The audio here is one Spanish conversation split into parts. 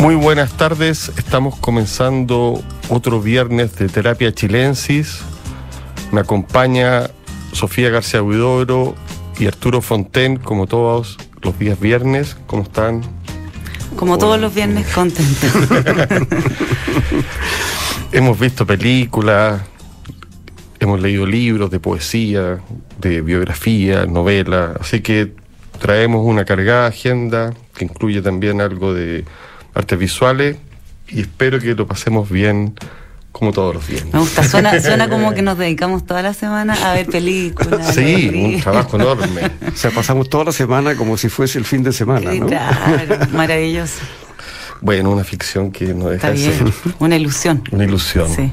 Muy buenas tardes, estamos comenzando otro viernes de Terapia Chilensis. Me acompaña Sofía García Huidobro y Arturo Fonten, como todos los días viernes. ¿Cómo están? Como todos los viernes, contentos. hemos visto películas, hemos leído libros de poesía, de biografía, novela, así que traemos una cargada agenda que incluye también algo de artes visuales y espero que lo pasemos bien como todos los días. Me gusta, suena, suena como que nos dedicamos toda la semana a ver películas. Sí, un trabajo enorme. O sea, pasamos toda la semana como si fuese el fin de semana, ¿no? Claro, maravilloso. Bueno, una ficción que no deja Está de ser una ilusión. una ilusión. Sí.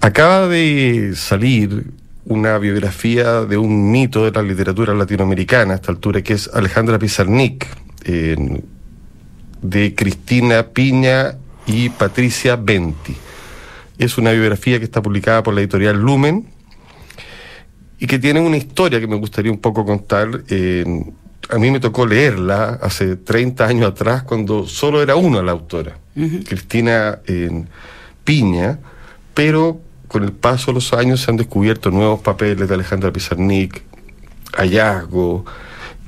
Acaba de salir una biografía de un mito de la literatura latinoamericana a esta altura, que es Alejandra Pizarnik, de Cristina Piña y Patricia Benti. Es una biografía que está publicada por la editorial Lumen y que tiene una historia que me gustaría un poco contar. Eh, a mí me tocó leerla hace 30 años atrás cuando solo era una la autora, Cristina eh, Piña, pero con el paso de los años se han descubierto nuevos papeles de Alejandra Pizarnik, hallazgos,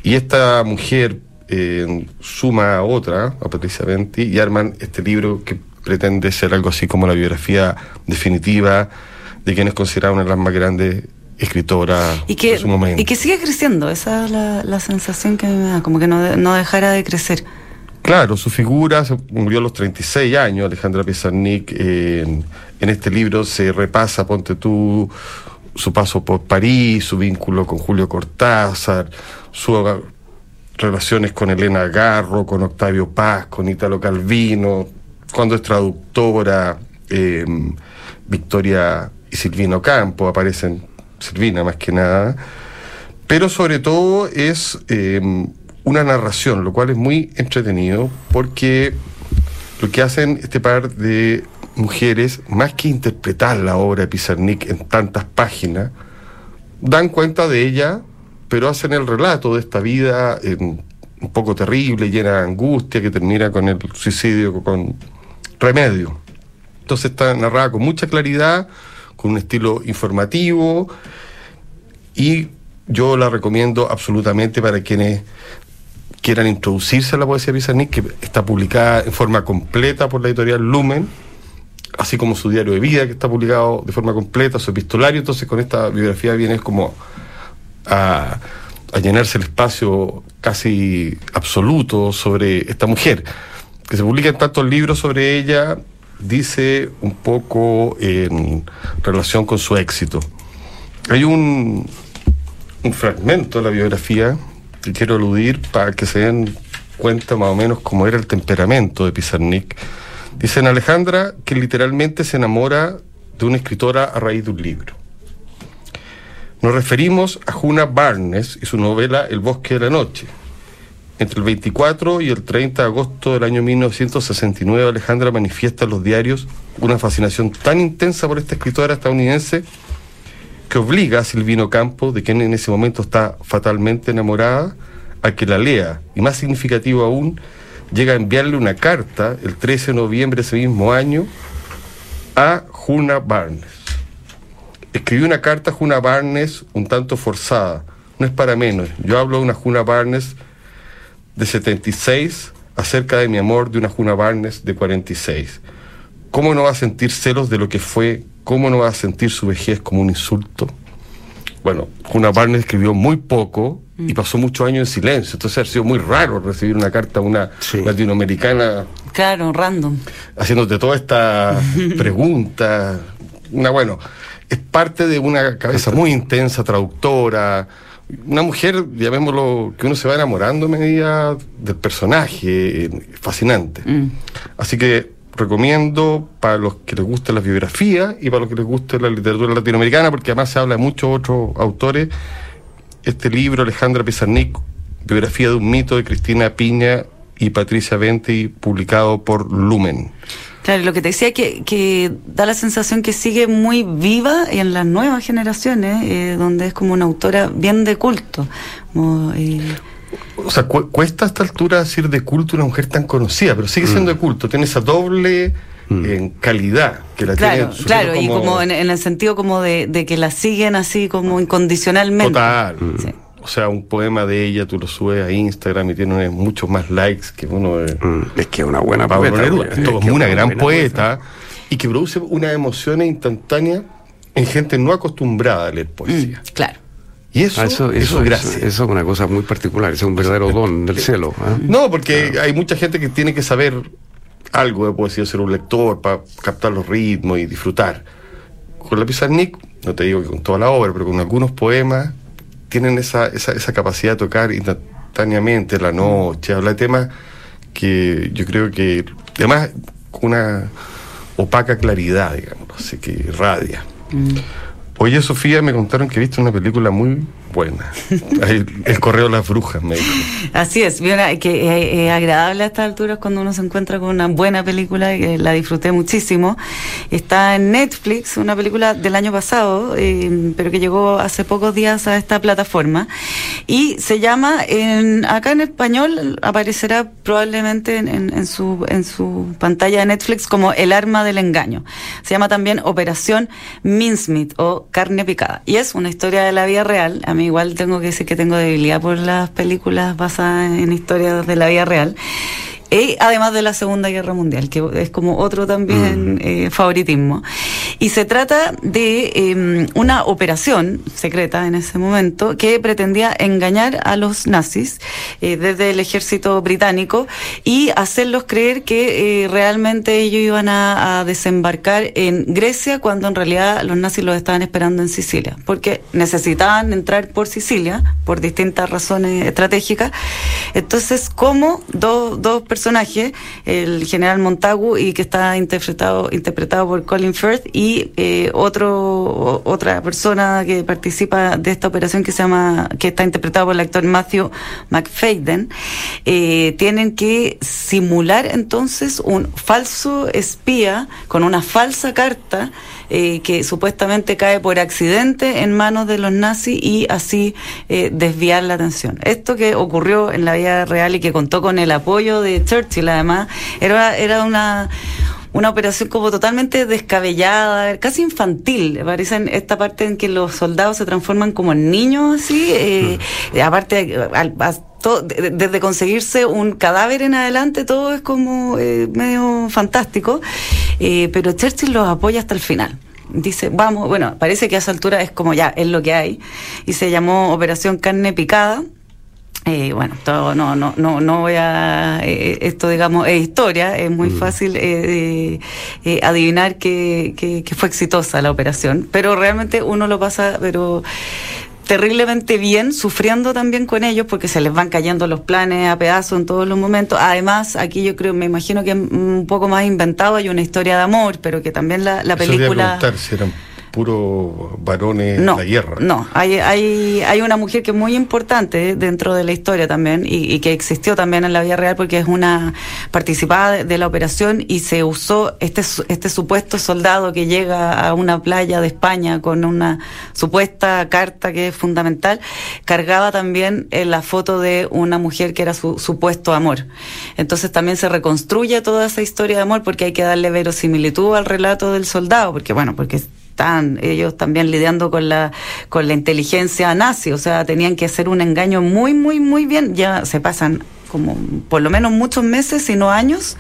y esta mujer eh, suma a otra, a Patricia Venti, y arman este libro que pretende ser algo así como la biografía definitiva de quien es considerada una de las más grandes escritoras Y que, de su momento. y que sigue creciendo, esa es la, la sensación que me da, como que no, no dejara de crecer. Claro, su figura se murió a los 36 años, Alejandra Pizarnik. eh, en, en este libro se repasa, ponte tú, su paso por París, su vínculo con Julio Cortázar, ah, relaciones con Elena Garro, con Octavio Paz, con Italo Calvino, cuando es traductora, eh, Victoria y Silvino Campo, aparecen Silvina más que nada pero sobre todo es eh, una narración, lo cual es muy entretenido porque lo que hacen este par de mujeres, más que interpretar la obra de Pizarnik en tantas páginas, dan cuenta de ella, pero hacen el relato de esta vida eh, un poco terrible, llena de angustia, que termina con el suicidio con remedio. Entonces está narrada con mucha claridad, con un estilo informativo, y yo la recomiendo absolutamente para quienes quieran introducirse a la poesía Pizarnik, que está publicada en forma completa por la editorial Lumen, así como su diario de vida, que está publicado de forma completa, su epistolario, entonces con esta biografía viene como a, llenarse el espacio casi absoluto sobre esta mujer, que se publican tantos libros sobre ella, dice un poco en relación con su éxito. Hay un, un fragmento de la biografía que quiero aludir para que se den cuenta más o menos cómo era el temperamento de Pizarnik. Dicen Alejandra que literalmente se enamora de una escritora a raíz de un libro. Nos referimos a Juna Barnes y su novela El bosque de la noche. Entre el 24 y el 30 de agosto del año 1969, Alejandra manifiesta en los diarios una fascinación tan intensa por esta escritora estadounidense que obliga a Silvino Campo, de quien en ese momento está fatalmente enamorada, a que la lea. Y más significativo aún, llega a enviarle una carta el 13 de noviembre de ese mismo año a Juna Barnes. Escribió una carta a Juna Barnes un tanto forzada. No es para menos. Yo hablo de una Juna Barnes de 76 acerca de mi amor de una Juna Barnes de 46. ¿Cómo no va a sentir celos de lo que fue? ¿Cómo no va a sentir su vejez como un insulto? Bueno, Juna Barnes escribió muy poco y pasó muchos años en silencio. Entonces ha sido muy raro recibir una carta a una Sí. latinoamericana Claro, random. haciéndote toda esta pregunta. Una, bueno, es parte de una cabeza muy intensa, traductora. Una mujer, llamémoslo, que uno se va enamorando a medida del personaje, eh, fascinante. Mm. Así que recomiendo para los que les guste las biografías y para los que les guste la literatura latinoamericana, porque además se habla de muchos otros autores, este libro, Alejandra Pizarnik, biografía de un mito de Cristina Piña y Patricia Venti, publicado por Lumen. Claro, lo que te decía que, que da la sensación que sigue muy viva en las nuevas generaciones, eh, donde es como una autora bien de culto. Como, eh, o sea, cuesta a esta altura decir de culto una mujer tan conocida, pero sigue siendo mm. de culto, tiene esa doble mm. en calidad que la claro, tiene claro y como en, el sentido como de, que la siguen así como incondicionalmente total o sea un poema de ella tú lo subes a Instagram y tiene muchos más likes que uno de, mm. es que es una buena poeta es, una, gran poeta y que produce una emoción instantánea en gente no acostumbrada a leer poesía claro y eso, ah, eso, eso, es una cosa muy particular, es un verdadero don del cielo. ¿ah? No, porque hay mucha gente que tiene que saber algo de poesía, ser un lector para captar los ritmos y disfrutar. Con la Pizarnik, no te digo que con toda la obra, pero con algunos poemas tienen esa, esa, esa capacidad de tocar instantáneamente la noche, habla de temas que yo creo que, además, una opaca claridad, digamos, así que irradia. Mm. Oye, Sofía, me contaron que viste una película muy buena. El, correo de las brujas, me dijo. Así es, que es agradable a estas alturas cuando uno se encuentra con una buena película, que la disfruté muchísimo. Está en Netflix, una película del año pasado, eh, pero que llegó hace pocos días a esta plataforma. Y se llama, en, acá en español aparecerá probablemente en, su, en su pantalla de Netflix como El arma del engaño. Se llama también Operación Mincemeat o Carne Picada. Y es una historia de la vida real. A mí igual tengo que decir que tengo debilidad por las películas basadas en historias de la vida real. Además de la Segunda Guerra Mundial, que es como otro también mm. eh, favoritismo. Y se trata de em, una operación secreta en ese momento que pretendía engañar a los nazis eh, desde el ejército británico y hacerlos creer que eh, realmente ellos iban a, desembarcar en Grecia cuando en realidad los nazis los estaban esperando en Sicilia, porque necesitaban entrar por Sicilia por distintas razones estratégicas. Entonces, como dos, dos personas personaje, el general Montagu, y que está interpretado, interpretado por Colin Firth, y eh, otro, otra persona que participa de esta operación que se llama, que está interpretado por el actor Matthew McFadden, eh, tienen que simular entonces un falso espía con una falsa carta eh, que supuestamente cae por accidente en manos de los nazis y así eh, desviar la atención. Esto que ocurrió en la vida real y que contó con el apoyo de Churchill, además, era, era una una operación como totalmente descabellada, casi infantil. Parece en esta parte en que los soldados se transforman como en niños, así. Eh, mm. Aparte, desde conseguirse un cadáver en adelante, todo es como medio fantástico. pero Churchill los apoya hasta el final dice, vamos, bueno, parece que a esa altura es como ya, es lo que hay, y se llamó Operación Carne Picada. Eh, bueno, todo, no, no, no, no voy a, eh, esto digamos es historia, es muy mm. fácil eh, adivinar que, que, que, fue exitosa la operación, pero realmente uno lo pasa, pero terriblemente bien, sufriendo también con ellos porque se les van cayendo los planes a pedazos en todos los momentos. Además, aquí yo creo, me imagino que es un poco más inventado, hay una historia de amor, pero que también la, la película puro varones de la guerra. No, hay, hay, hay una mujer que es muy importante dentro de la historia también y, que existió también en la vida real porque es una participada de, la operación y se usó este, este supuesto soldado que llega a una playa de España con una supuesta carta que es fundamental, cargaba también en la foto de una mujer que era su supuesto amor. Entonces también se reconstruye toda esa historia de amor porque hay que darle verosimilitud al relato del soldado, porque bueno, porque están ellos también lidiando con la con la inteligencia nazi, o sea, tenían que hacer un engaño muy muy muy bien, ya se pasan como por lo menos muchos meses, si no años,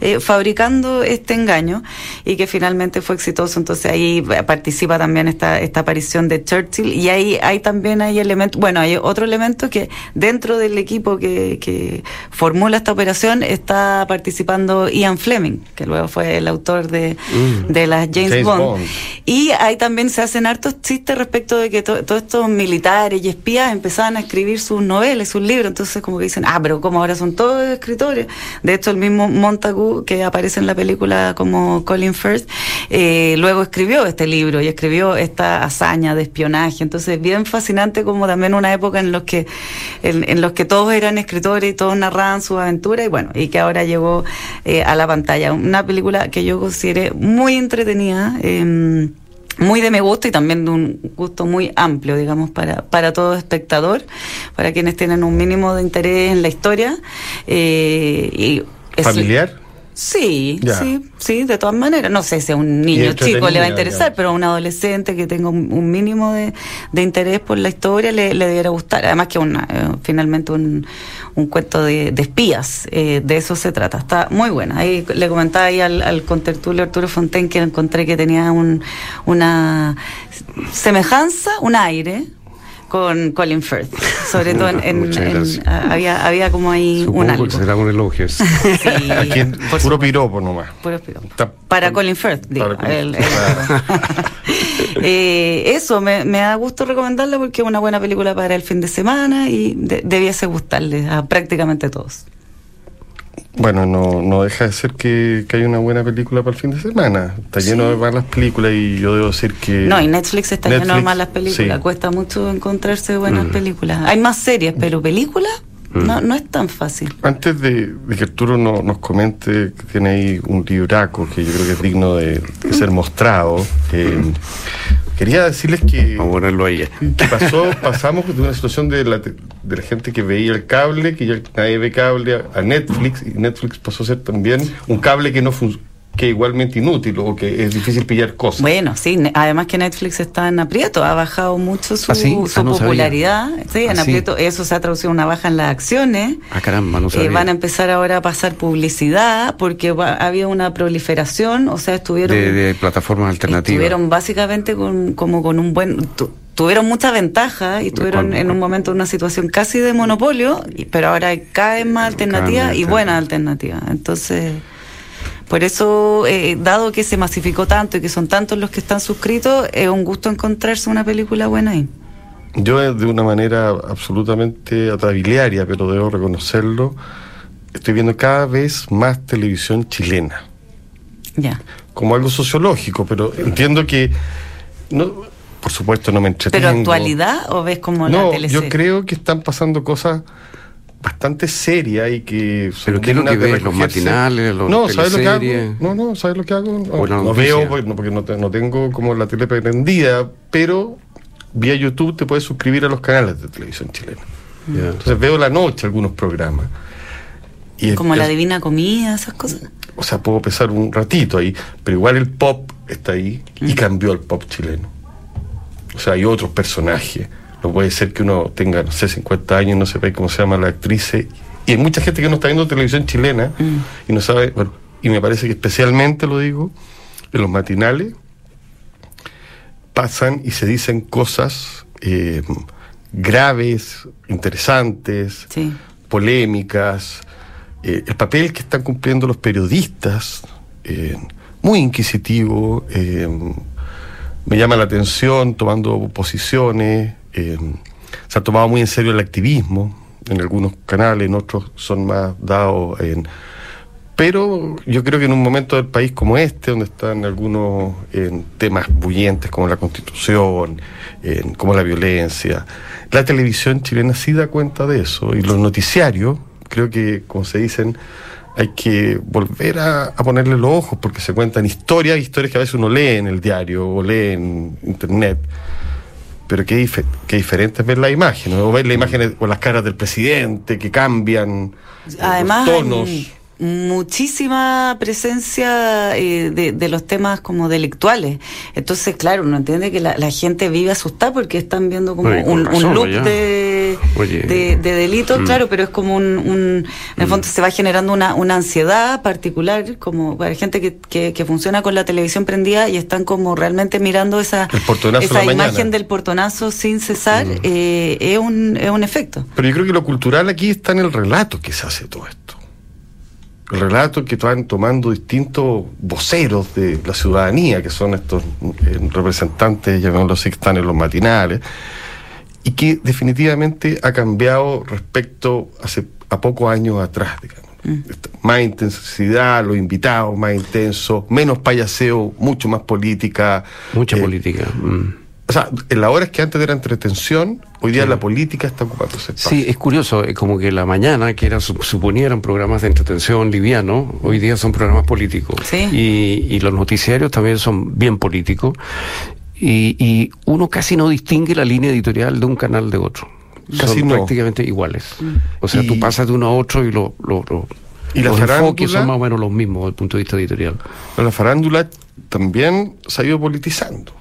eh, fabricando este engaño y que finalmente fue exitoso. Entonces ahí participa también esta, esta aparición de Churchill y ahí hay también hay elementos, bueno, hay otro elemento que dentro del equipo que, que formula esta operación está participando Ian Fleming, que luego fue el autor de, mm. de las James, Bond. Y ahí también se hacen hartos chistes respecto de que todos estos militares y espías empezaban a escribir sus novelas, sus libros, entonces como que dicen, ah, pero ¿cómo ahora son todos escritores. De hecho, el mismo Montagu, que aparece en la película como Colin Firth, eh, luego escribió este libro y escribió esta hazaña de espionaje. Entonces, bien fascinante como también una época en los que, en, los que todos eran escritores y todos narraban su aventura y bueno, y que ahora llegó eh, a la pantalla. Una película que yo consideré muy entretenida. Eh, muy de mi gusto y también de un gusto muy amplio, digamos, para, para todo espectador, para quienes tienen un mínimo de interés en la historia. Eh, y ¿Familiar? Sí, sí, sí, de todas maneras. No sé si a un niño chico le va a interesar, pero a un adolescente que tenga un, mínimo de, interés por la historia le, debiera gustar. Además que una, eh, finalmente un, un cuento de, espías, eh, de eso se trata. Está muy buena. Ahí le comentaba ahí al, al contertulio Arturo Fontaine que encontré que tenía un, una semejanza, un aire, con Colin Firth, sobre todo en, había, había como ahí un algo. Que será un elogio. sí, Aquí puro piropo nomás. Puro piropo. para Colin Firth, digo. eh, eso, me, me, da gusto recomendarla porque es una buena película para el fin de semana y debiese gustarle a prácticamente todos. Bueno, no, no deja de ser que, que hay una buena película para el fin de semana. Está lleno de malas películas y yo debo decir que... No, y Netflix está lleno de malas películas. Cuesta mucho encontrarse buenas mm. películas. Hay más series, pero películas mm. no, no es tan fácil. Antes de, que Arturo nos comente que tiene ahí un libraco que yo creo que es digno de, ser mostrado, eh, Quería decirles que. Vamos a ponerlo ahí. Que pasó, pasamos de una situación de la, de la gente que veía el cable, que ya nadie ve cable, a Netflix, y Netflix pasó a ser también un cable que no funciona que igualmente inútil o que es difícil pillar cosas. Bueno, sí, además que Netflix está en aprieto, ha bajado mucho su, ¿Ah, ah, popularidad. Sí, en ¿Ah, aprieto, eso se ha traducido en una baja en las acciones. Ah, caramba, no eh, van a empezar ahora a pasar publicidad porque ha habido una proliferación, o sea, estuvieron... De, plataformas alternativas. Estuvieron básicamente con, como con un buen... tuvieron mucha ventaja y estuvieron en un momento en una situación casi de monopolio, pero ahora hay cada vez más alternativas y buenas alternativas. Entonces... Por eso, eh, dado que se masificó tanto y que son tantos los que están suscritos, es un gusto encontrarse una película buena ahí. Yo de una manera absolutamente atrabiliaria, pero debo reconocerlo, estoy viendo cada vez más televisión chilena. Ya. Como algo sociológico, pero entiendo que no, por supuesto no me entretengo. ¿Pero actualidad o ves como no, la yo creo que están pasando cosas bastante seria y que pero qué es lo que ves los matinales los no sabes lo que hago no no sabes lo que hago no, veo porque, no, no, tengo como la tele prendida pero vía YouTube te puedes suscribir a los canales de televisión chilena. Entonces veo la noche algunos programas. Y como la divina comida esas cosas. O sea puedo pesar un ratito ahí pero igual el pop está ahí y cambió el pop chileno. O sea hay otros personajes no puede ser que uno tenga, no sé, 50 años y no sepa cómo se llama la actriz. Y hay mucha gente que no está viendo televisión chilena mm. y no sabe, bueno, y me parece que especialmente lo digo, en los matinales pasan y se dicen cosas eh, graves, interesantes, polémicas, eh, el papel que están cumpliendo los periodistas, eh, muy inquisitivo, me llama la atención tomando posiciones, eh, se ha tomado muy en serio el activismo en algunos canales, en otros son más dados en... Pero yo creo que en un momento del país como este, donde están algunos temas bullentes como la constitución, como la violencia, la televisión chilena sí da cuenta de eso y los noticiarios, creo que, como se dicen, hay que volver a, a, ponerle los ojos porque se cuentan historias, historias que a veces uno lee en el diario o lee en internet pero qué, qué diferente es ver la imagen, o ver la imagen con las caras del presidente que cambian, Además, los tonos. muchísima presencia eh, de, los temas como delictuales. Entonces, claro, uno entiende que la, gente vive asustada porque están viendo como un, loop de, de, delitos, mm. claro, pero es como un, en el fondo mm. se va generando una, una ansiedad particular, como para gente que, que, funciona con la televisión prendida y están como realmente mirando esa, esa imagen del portonazo sin cesar, mm. eh, es, un, es un efecto. Pero yo creo que lo cultural aquí está en el relato que se hace todo esto el relato que van tomando distintos voceros de la ciudadanía, que son estos eh, representantes, llamémoslo así, que están en los matinales, y que definitivamente ha cambiado respecto hace a pocos años atrás, digamos. Mm. Más intensidad, los invitados más intensos, menos payaseo, mucho más política. Mucha eh, política. Mm. O sea, en las horas que antes era entretención, hoy día la política está ocupando ese espacio. Sí, es curioso, es como que la mañana, que era suponieran programas de entretención liviano, hoy día son programas políticos. Sí. Y, y los noticiarios también son bien políticos. Y, uno casi no distingue la línea editorial de un canal de otro. Casi son no. prácticamente iguales. O sea, Y- tú pasas de uno a otro y lo, lo- lo- Y la los farándula- son más o menos los mismos desde el punto de vista editorial. La farándula también se ha ido politizando.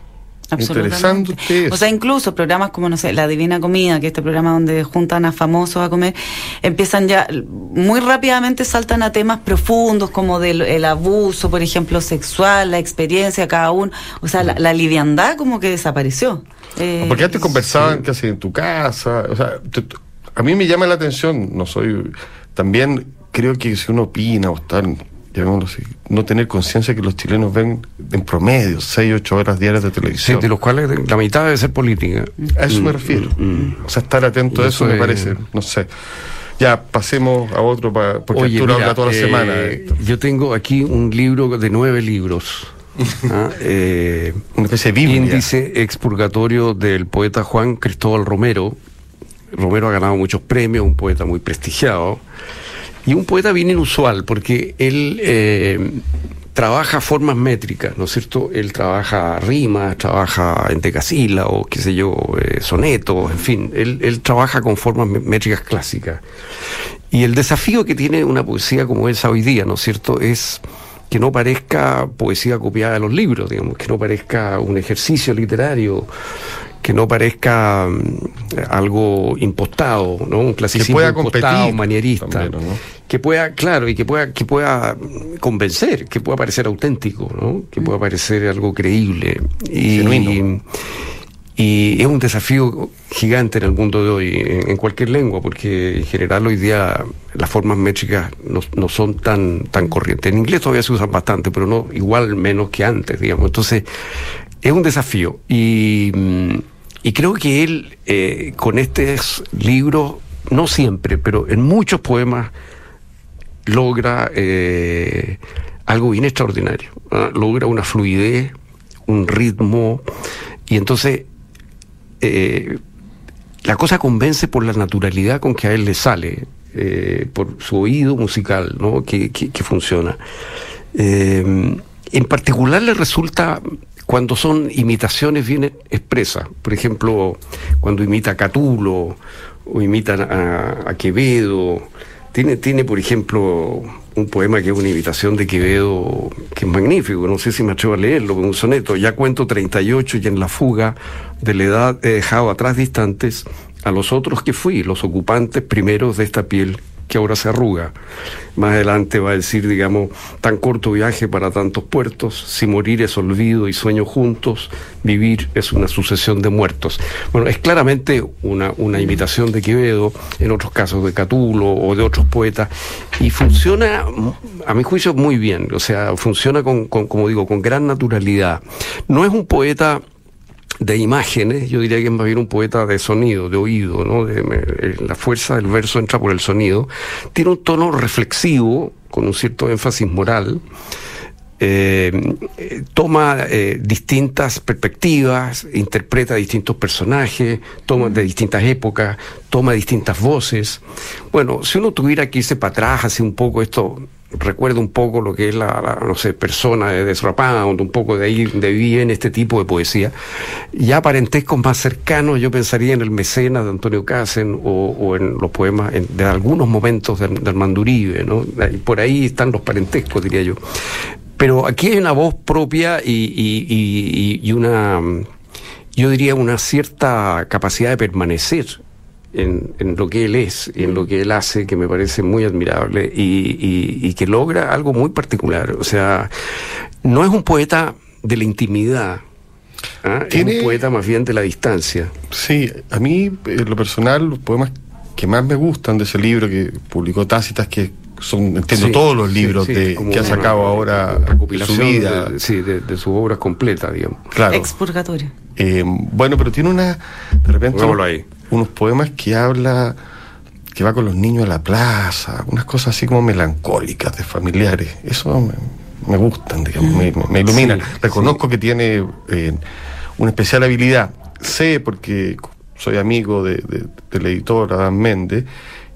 Absolutamente. Interesante O sea, incluso programas como, no sé, La Divina Comida, que es este programa donde juntan a famosos a comer, empiezan ya, muy rápidamente saltan a temas profundos como del el abuso, por ejemplo, sexual, la experiencia cada uno. O sea, la, la liviandad como que desapareció. Eh, Porque antes conversaban casi en tu casa. O sea, a mí me llama la atención, no soy. También creo que si uno opina o está, llamémoslo así, no tener conciencia que los chilenos ven en promedio 6, 8 horas diarias de Sí, televisión. de los cuales la mitad debe ser política. A eso me Mm, refiero. mm. O sea, estar atento a eso, Eso me es- parece. No sé. Ya, pasemos a otro, pa- porque Oye, Arturo mira, habla toda la eh, semana. Yo tengo aquí un libro de nueve libros. ¿ah? Eh, Una especie de Biblia. Índice expurgatorio del poeta Juan Cristóbal Romero. Romero ha ganado muchos premios, un poeta muy prestigiado. Y un poeta bien inusual, porque él eh, trabaja formas métricas, ¿no es cierto? Él trabaja rimas, trabaja en decasílabos, qué sé yo, eh, sonetos, en fin. Él, él trabaja con formas mé- métricas clásicas. Y el desafío que tiene una poesía como esa hoy día, ¿no es cierto?, es que no parezca poesía copiada de los libros, digamos, que no parezca un ejercicio literario, que no parezca mm, algo impostado, ¿no? Un clasicismo pueda impostado, competir manierista, también, ¿no? que pueda, claro, y que pueda, que pueda mm, convencer, que pueda parecer auténtico, ¿no? Que pueda parecer algo creíble. Y, Genuino. y es un desafío gigante en el mundo de hoy, en, en cualquier lengua, porque en general hoy día las formas métricas no, no son tan, tan corrientes. En inglés todavía se usan bastante, pero no igual menos que antes, digamos. Entonces, es un desafío. Y, mm, y creo que él, eh, con estos libros, no siempre, pero en muchos poemas, logra eh, algo bien extraordinario. ¿ah? Logra una fluidez, un ritmo, y entonces eh, la cosa convence por la naturalidad con que a él le sale, por su oído musical, ¿no? que, que- funciona. En particular le resulta cuando son imitaciones bien expresas, por ejemplo, cuando imita a Catulo o imita a, a Quevedo. Tiene, tiene, por ejemplo, un poema que es una imitación de Quevedo que es magnífico, no sé si me atrevo a leerlo, un soneto, ya cuento 38 y en la fuga de la edad he dejado atrás distantes a los otros que fui, los ocupantes primeros de esta piel que ahora se arruga. Más adelante va a decir, digamos, tan corto viaje para tantos puertos, si morir es olvido y sueño juntos, vivir es una sucesión de muertos. Bueno, es claramente una, una imitación de Quevedo, en otros casos de Catulo o de otros poetas, y funciona, a mi juicio, muy bien, o sea, funciona con, con como digo, con gran naturalidad. No es un poeta de imágenes, yo diría que es más bien un poeta de sonido, de oído, ¿no? De- eh, la fuerza del verso entra por el sonido. Tiene un tono reflexivo, con un cierto énfasis moral. Eh, eh, toma distintas perspectivas, interpreta distintos personajes, toma de distintas épocas, toma distintas voces. Bueno, si uno tuviera que irse para atrás, hace un poco esto, recuerda un poco lo que es la, no sé, persona de Pound, un poco de ahí de viene este tipo de poesía. Ya parentescos más cercanos, yo pensaría en el Mecenas de Antonio Casen o, en los poemas de algunos momentos del, del Manduribe, ¿no? Por ahí están los parentescos, diría yo. Pero aquí hay una voz propia y, y- y- una, yo diría, una cierta capacidad de permanecer en, en lo que él es y en lo que él hace, que me parece muy admirable y, y- y que logra algo muy particular. O sea, no es un poeta de la intimidad, ¿ah? es un poeta más bien de la distancia. Sí, a mí, en lo personal, los poemas que más me gustan de ese libro que publicó Tácitas, que son, entiendo, Sí, todos los libros sí, de- que ha una sacado ahora de su vida. de, sí, de, de sus obras completas, digamos. Claro. Expurgatorio. Eh, bueno, pero tiene una. De repente. Ahí. Unos poemas que habla. que va con los niños a la plaza. Unas cosas así como melancólicas de familiares. Eso me, me gustan, digamos, me, me- me iluminan. Sí, Reconozco que tiene eh, una especial habilidad. Sé, porque soy amigo de, de- del editor Adán Méndez,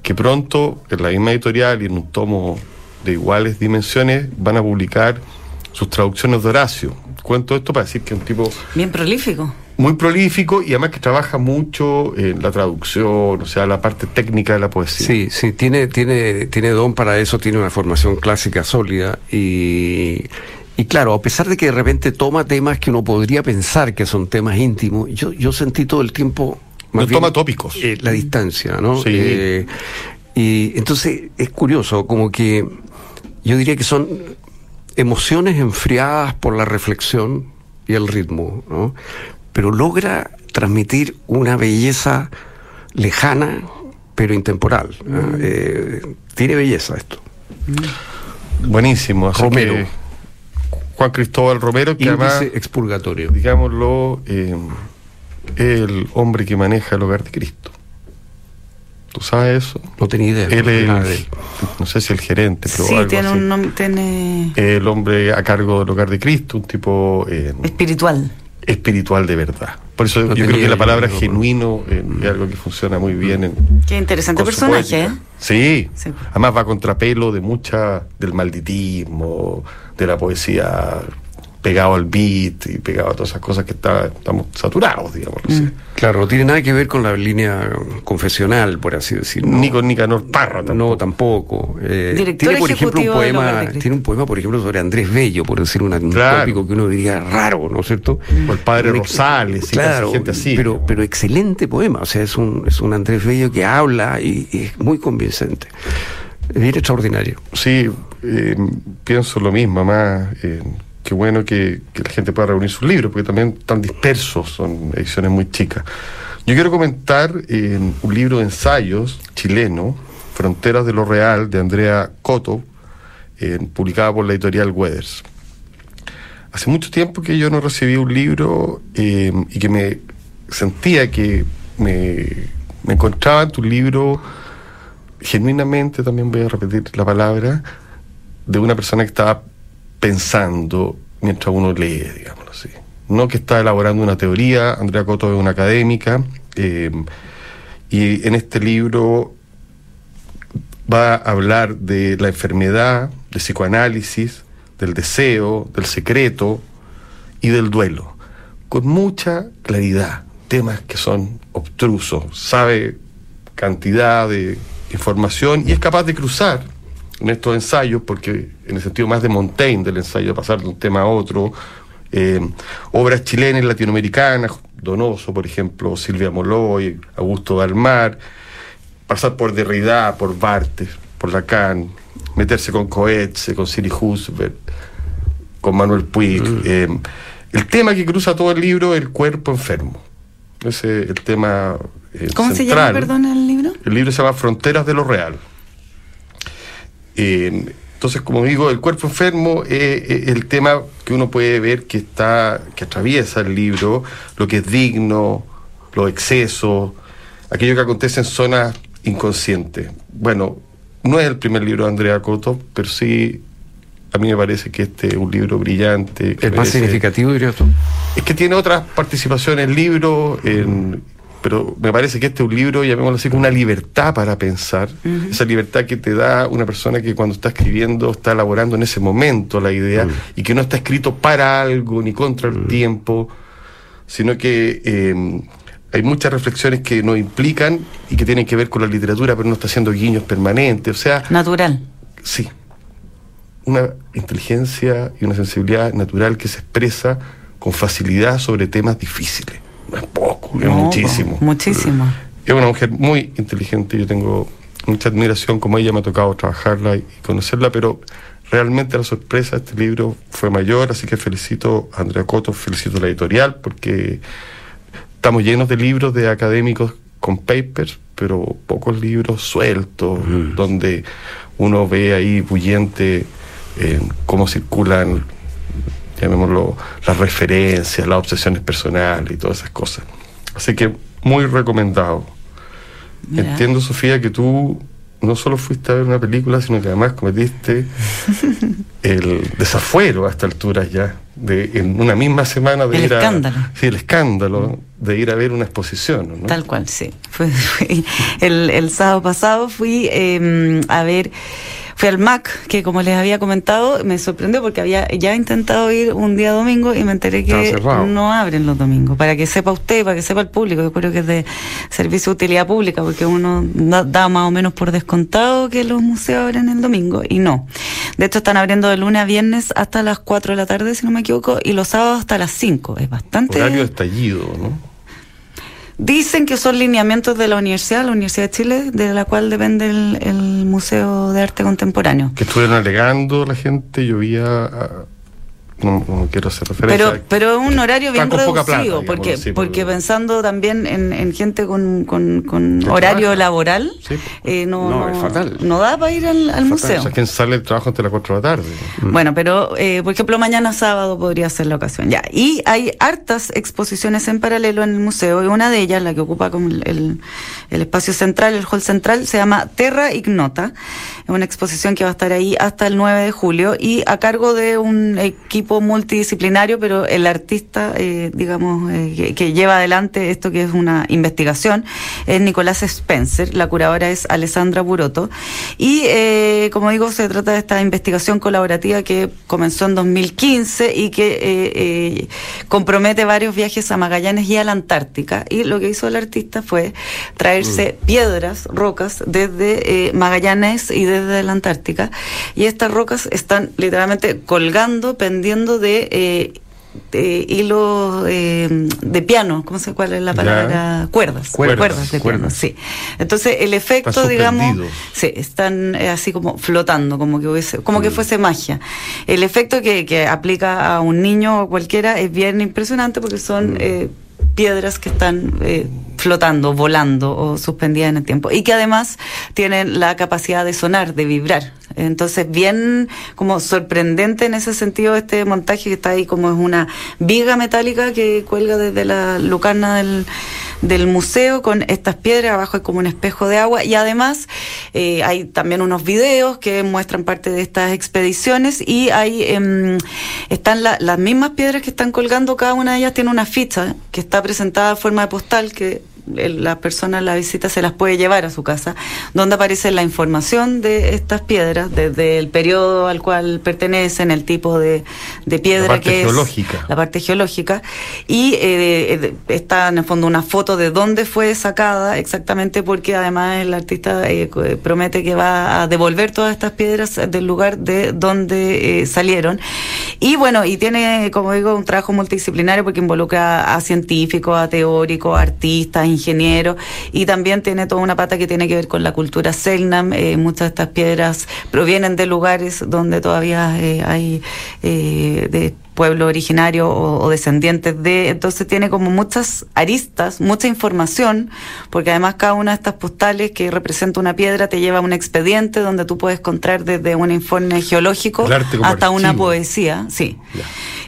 que pronto, en la misma editorial y en un tomo de iguales dimensiones, van a publicar sus traducciones de Horacio, cuento esto para decir que es un tipo... Bien prolífico. Muy prolífico y además que trabaja mucho en la traducción, o sea, la parte técnica de la poesía. Sí, sí, tiene, tiene, tiene don para eso, tiene una formación clásica sólida y... Y claro, a pesar de que de repente toma temas que uno podría pensar que son temas íntimos, yo, yo sentí todo el tiempo... no toma tópicos. Eh, la distancia, ¿no? Sí. Eh, y entonces es curioso, como que yo diría que son emociones enfriadas por la reflexión y el ritmo, ¿no? Pero logra transmitir una belleza lejana, pero intemporal. ¿no? Eh, tiene belleza esto. Buenísimo. así Romero. que Juan Cristóbal Romero, que Índice además, expurgatorio. digámoslo, eh, el hombre que maneja el hogar de Cristo. ¿Tú sabes eso? No tenía idea. Él es, nada de el- él. no sé si el gerente, pero Sí, algo tiene así. un nombre, tiene El hombre a cargo del hogar de Cristo, un tipo eh, espiritual. Espiritual de verdad. Por eso No yo creo que la palabra no, genuino eh, es algo que funciona muy bien en, Qué interesante personaje, ¿eh? Sí. además va a contrapelo de mucha del malditismo, de la poesía pegado al beat y pegado a todas esas cosas que está, estamos saturados, digamos. Mm. Claro, no tiene nada que ver con la línea confesional, por así decirlo. Ni con Nicanor Parra tampoco. No, tampoco. Eh, Director tiene, por ejemplo, un poema, tiene un poema, por ejemplo, sobre Andrés Bello, por decir una- un Claro. tópico que uno diría raro, ¿no es cierto? O el padre Un Rosales, y claro, casi gente así. pero, pero excelente poema, o sea, es un, es un Andrés Bello que habla y, y es muy convincente. Es bien extraordinario. Sí, eh, pienso lo mismo, más eh, qué bueno que, la gente pueda reunir sus libros, porque también están dispersos, son ediciones muy chicas. Yo quiero comentar eh, un libro de ensayos chileno, Fronteras de lo Real, de Andrea Coto, eh, publicada por la editorial Weathers. Hace mucho tiempo que yo no recibí un libro eh, y que me sentía que me, me encontraba en tu libro genuinamente, también voy a repetir la palabra, de una persona que estaba pensando mientras uno lee, digámoslo así. No que está elaborando una teoría, Andrea Coto es una académica, eh, y en este libro va a hablar de la enfermedad, de psicoanálisis, del deseo, del secreto y del duelo, con mucha claridad, temas que son obtrusos, sabe cantidad de información y es capaz de cruzar en estos ensayos, porque en el sentido más de Montaigne, del ensayo de pasar de un tema a otro, eh, obras chilenas y latinoamericanas, Donoso, por ejemplo, Silvia Moloy, Augusto Dalmar, pasar por Derrida, por Barthes, por Lacan, meterse con Coetze, con Siri Husbert, con Manuel Puig. eh, el tema que cruza todo el libro es el cuerpo enfermo. Ese es el tema eh, ¿Cómo se llama, perdón, el libro? El libro se llama Fronteras de lo Real. Eh, entonces, como digo, el cuerpo enfermo es, el tema que uno puede ver que está, que atraviesa el libro, lo que es digno, los excesos, aquello que acontece en zonas inconscientes. Bueno, no es el primer libro de Andrea Coto, pero sí a mí me parece que este es un libro brillante. ¿Es más merece- significativo, dirías tú? es que tiene otras participaciones en el libro, en- pero me parece que este es un libro, llamémoslo así, con una libertad para pensar. Esa libertad que te da una persona que cuando está escribiendo está elaborando en ese momento la idea y que no está escrito para algo ni contra el tiempo, sino que eh, hay muchas reflexiones que nos implican y que tienen que ver con la literatura, pero no está haciendo guiños permanentes. O sea, Natural. sí, una inteligencia y una sensibilidad natural que se expresa con facilidad sobre temas difíciles. Es poco, es No, muchísimo. Muchísimo. Es una mujer muy inteligente, yo tengo mucha admiración como ella, me ha tocado trabajarla y conocerla, pero realmente la sorpresa de este libro fue mayor, así que felicito a Andrea Coto, felicito a la editorial, porque estamos llenos de libros de académicos con papers, pero pocos libros sueltos, donde uno ve ahí bullente eh, cómo circulan, llamémoslo, las referencias, las obsesiones personales y todas esas cosas. Así que muy recomendado. Mira. Entiendo, Sofía, que tú no solo fuiste a ver una película, sino que además cometiste el desafuero a esta altura ya, de en una misma semana de El ir a... escándalo. Sí, el escándalo de ir a ver una exposición, ¿no? Tal cual, sí. Fue, fue- el, el sábado pasado fui eh, a ver Fui al MAC, que como les había comentado, me sorprendió porque había ya intentado ir un día domingo y me enteré que no abren los domingos. Para que sepa usted, para que sepa el público, yo creo que es de servicio de utilidad pública, porque uno da más o menos por descontado que los museos abren el domingo, y no. De hecho, están abriendo de lunes a viernes hasta las 4 de la tarde, si no me equivoco, y los sábados hasta las 5. Es bastante... Horario estallido, ¿no? Dicen que son lineamientos de la universidad, la Universidad de Chile, de la cual depende el, Museo de Arte Contemporáneo. Que estuvieron alegando la gente, llovía no, quiero hacer referencia. Pero, pero un horario bien reducido, porque, porque pensando también en, gente con, con, horario laboral, eh, no, no, da para ir al, museo. O sea, sale el trabajo hasta las 4 de la tarde. Mm. Bueno, pero eh, por ejemplo, mañana sábado podría ser la ocasión. ya Y hay hartas exposiciones en paralelo en el museo, y una de ellas, la que ocupa como el, el espacio central, el hall central, se llama Terra Ignota. Es una exposición que va a estar ahí hasta el 9 de julio y a cargo de un equipo multidisciplinario, pero el artista, eh, digamos, eh, que, lleva adelante esto que es una investigación es Nicolás Spencer, la curadora es Alessandra Buroto. Y, eh, como digo, se trata de esta investigación colaborativa que comenzó en 2015 y que compromete varios viajes a Magallanes y a la Antártica. Y lo que hizo el artista fue traerse mm. piedras, rocas, desde Magallanes y desde la Antártica. Y estas rocas están literalmente colgando, de, eh, de hilo eh, de piano, ¿cómo se cuál es la palabra? Cuerdas, cuerdas, de piano, sí. Entonces el efecto, digamos, sí, están eh, así como flotando, como que hubiese, como que mm. fuese magia. El efecto que, que aplica a un niño o cualquiera es bien impresionante porque son mm. eh, piedras que están eh, flotando, volando o suspendidas en el tiempo y que además tienen la capacidad de sonar, de vibrar. Entonces, bien como sorprendente en ese sentido este montaje que está ahí como es una viga metálica que cuelga desde la lucarna del museo con estas piedras, abajo hay como un espejo de agua. Y además eh, hay también unos videos que muestran parte de estas expediciones y ahí em, están las mismas piedras que están colgando, cada una de ellas tiene una ficha que está presentada en forma de postal que la persona la visita se las puede llevar a su casa, donde aparece la información de estas piedras, desde el periodo al cual pertenecen, el tipo de, piedra que geológica. es la parte geológica, y eh, está en el fondo una foto de dónde fue sacada exactamente, porque además el artista eh, promete que va a devolver todas estas piedras del lugar de donde eh, salieron. Y bueno, y tiene, como digo, un trabajo multidisciplinario porque involucra a científicos, a teóricos, a artistas, ingeniero y también tiene toda una pata que tiene que ver con la cultura Selnam. Eh, muchas de estas piedras provienen de lugares donde todavía eh, hay eh, de pueblo originario o, descendientes de, entonces tiene como muchas aristas, mucha información, porque además cada una de estas postales que representa una piedra te lleva a un expediente donde tú puedes encontrar desde un informe geológico hasta una poesía, sí.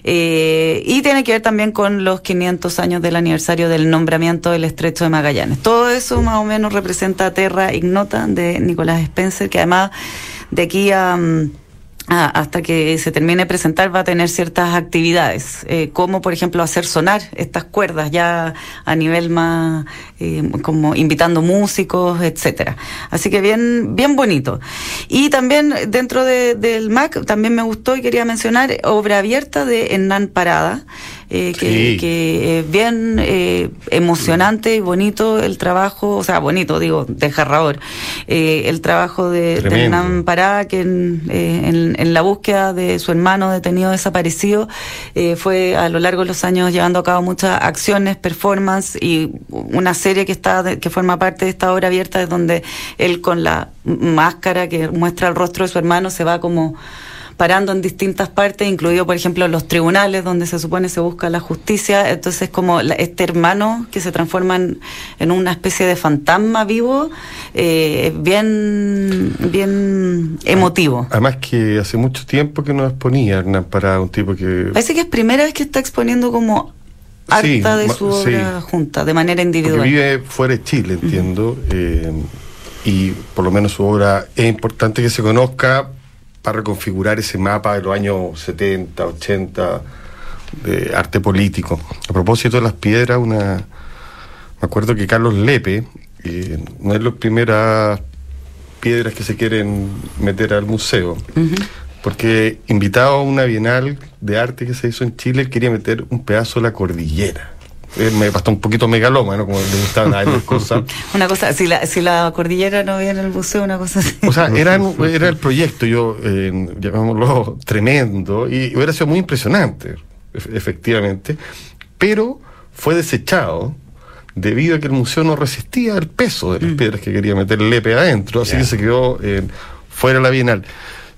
Eh, y tiene que ver también con los 500 años del aniversario del nombramiento del Estrecho de Magallanes. Todo eso más o menos representa Terra Ignota de Nicolás Spencer, que además de aquí a... Mm, hasta que se termine de presentar va a tener ciertas actividades, eh, como por ejemplo hacer sonar estas cuerdas ya a nivel más eh, como invitando músicos, etcétera. Así que bien, bien bonito. Y también dentro del MAC también me gustó y quería mencionar obra abierta de Hernán Parada. Eh, que, es bien eh, emocionante y bonito el trabajo, o sea, bonito, digo, desgarrador, eh, el trabajo de, Hernán Pará, que en, la búsqueda de su hermano detenido desaparecido fue a lo largo de los años llevando a cabo muchas acciones, performance y una serie que está que forma parte de esta obra abierta es donde él con la máscara que muestra el rostro de su hermano se va como parando en distintas partes, incluido, por ejemplo, los tribunales donde se supone se busca la justicia. Entonces, como este hermano que se transforma en, una especie de fantasma vivo, eh, bien, bien emotivo. Además que hace mucho tiempo que no exponía Hernán para un tipo que... Parece que es primera vez que está exponiendo como harta de su obra junta, de manera individual. vive fuera de Chile, entiendo, eh, y por lo menos su obra es importante que se conozca para reconfigurar ese mapa de los años 70, 80 de arte político. A propósito de las piedras, una me acuerdo que Carlos Lepe, eh, una de las primeras piedras que se quieren meter al museo. Porque invitado a una bienal de arte que se hizo en Chile, quería meter un pedazo de la cordillera. Eh, me bastó un poquito megalómano, como le gustaban a las cosas. una cosa, si la, si la cordillera no viene al museo, una cosa así. O sea, era, era el proyecto, yo, eh, llamémoslo, tremendo, y hubiera sido muy impresionante, efectivamente, pero fue desechado debido a que el museo no resistía el peso de las mm. piedras que quería meter el lepe adentro, así que se quedó fuera de la Bienal.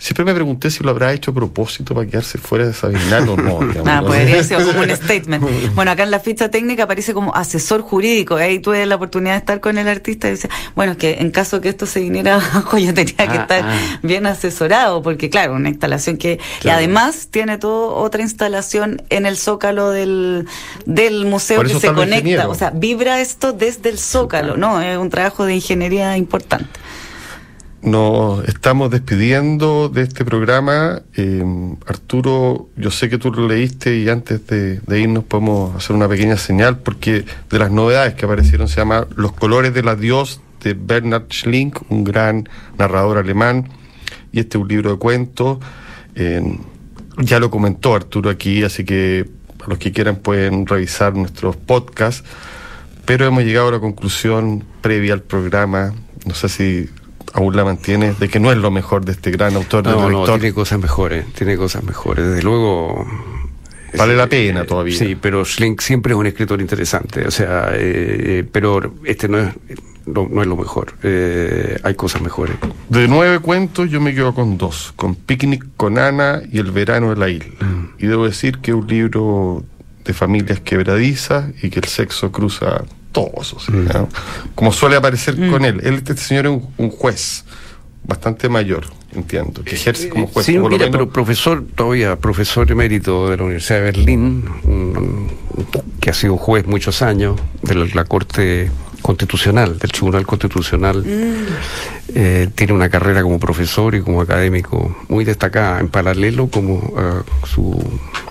Siempre me pregunté si lo habrá hecho a propósito para quedarse fuera de esa bienal o no. Ah, podría ser como un statement. Bueno, acá en la ficha técnica aparece como asesor jurídico. Ahí tuve la oportunidad de estar con el artista y dice, bueno, es que en caso que esto se viniera abajo, yo tenía que ah, estar ah. bien asesorado, porque claro, una instalación que y además tiene toda otra instalación en el zócalo del, del museo que se conecta. O sea, vibra esto desde el zócalo, ¿no? Es un trabajo de ingeniería importante. Nos estamos despidiendo de este programa. Eh, Arturo, yo sé que tú lo leíste y antes de, irnos podemos hacer una pequeña señal porque de las novedades que aparecieron se llama Los colores del adiós de Bernard Schlink, un gran narrador alemán. Y este es un libro de cuentos. Eh, ya lo comentó Arturo aquí, así que a los que quieran pueden revisar nuestros podcasts. Pero hemos llegado a la conclusión previa al programa. No sé si aún la mantiene, de que no es lo mejor de este gran autor. No, no, tiene cosas mejores, tiene cosas mejores. Desde luego... Vale la pena todavía. Sí, pero Schlink siempre es un escritor interesante, o sea, eh, eh, pero este no es, no, es lo mejor, eh, hay cosas mejores. De nueve cuentos yo me quedo con dos, con Picnic con Ana y El verano de la isla. Mm. Y debo decir que es un libro de familias quebradizas y que el sexo cruza todos, mm. como suele aparecer mm. con él. él. Este señor es un, juez bastante mayor, entiendo, que ejerce como juez. Sí, pero profesor, todavía profesor emérito de la Universidad de Berlín, que ha sido juez muchos años de la Corte Constitucional, del Tribunal Constitucional. Mm. Eh, tiene una carrera como profesor y como académico muy destacada, en paralelo como uh, su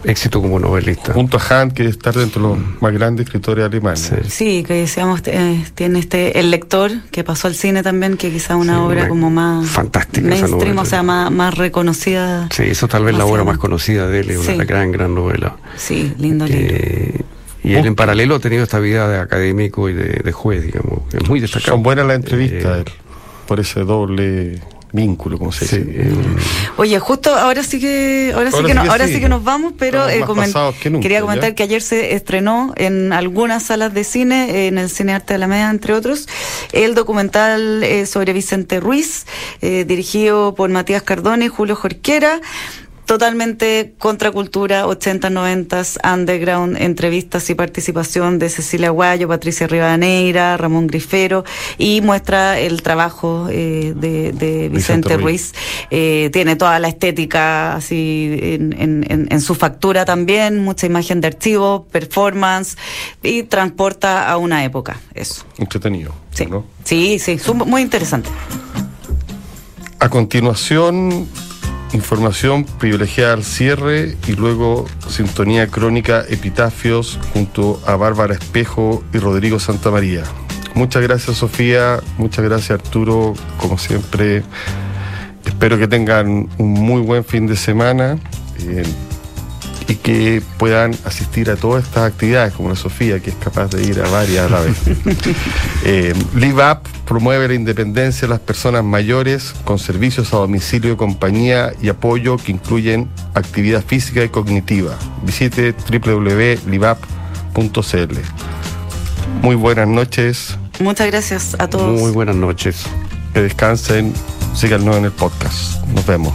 éxito como novelista. Junto a Hunt, que está dentro de los mm. más grandes escritores alemanes. Sí, que decíamos, eh, tiene este El lector, que pasó al cine también, que quizá una obra como más fantástica. Mainstream, o sea, más, más reconocida. Sí, eso tal vez la obra más conocida de él, es una gran, gran novela. Sí, lindo libro. Y él en paralelo ha tenido esta vida de académico y de, juez, digamos. Es muy destacado. Son buenas las entrevistas eh, por ese doble vínculo, como se dice. Eh, Oye, justo ahora sí que ahora, sí que, ahora sí. que nos vamos, pero eh, quería comentar que ayer se estrenó en algunas salas de cine, en el Cine Arte de la Media, entre otros, el documental sobre Vicente Ruiz, dirigido por Matías Cardone y Julio Jorquera totalmente contracultura, 80, 90, underground, entrevistas y participación de Cecilia Guayo, Patricia Rivadeneira, Ramón Grifero, y muestra el trabajo eh, de, Vicente, Ruiz. Eh, tiene toda la estética así en, su factura también, mucha imagen de archivo, performance, y transporta a una época, eso. Entretenido. Sí, sí, sí, muy interesante. A continuación información privilegiada al cierre y luego sintonía crónica Epitafios junto a Bárbara Espejo y Rodrigo Santamaría. Muchas gracias Sofía, muchas gracias Arturo, como siempre. Espero que tengan un muy buen fin de semana. Eh, y que puedan asistir a todas estas actividades, como la Sofía, que es capaz de ir a varias a la vez. eh, Live Up promueve la independencia de las personas mayores con servicios a domicilio, compañía y apoyo que incluyen actividad física y cognitiva. Visite www.liveup.cl. Muy buenas noches. Muchas gracias a todos. Muy buenas noches. Que descansen. Síganos en el podcast. Nos vemos.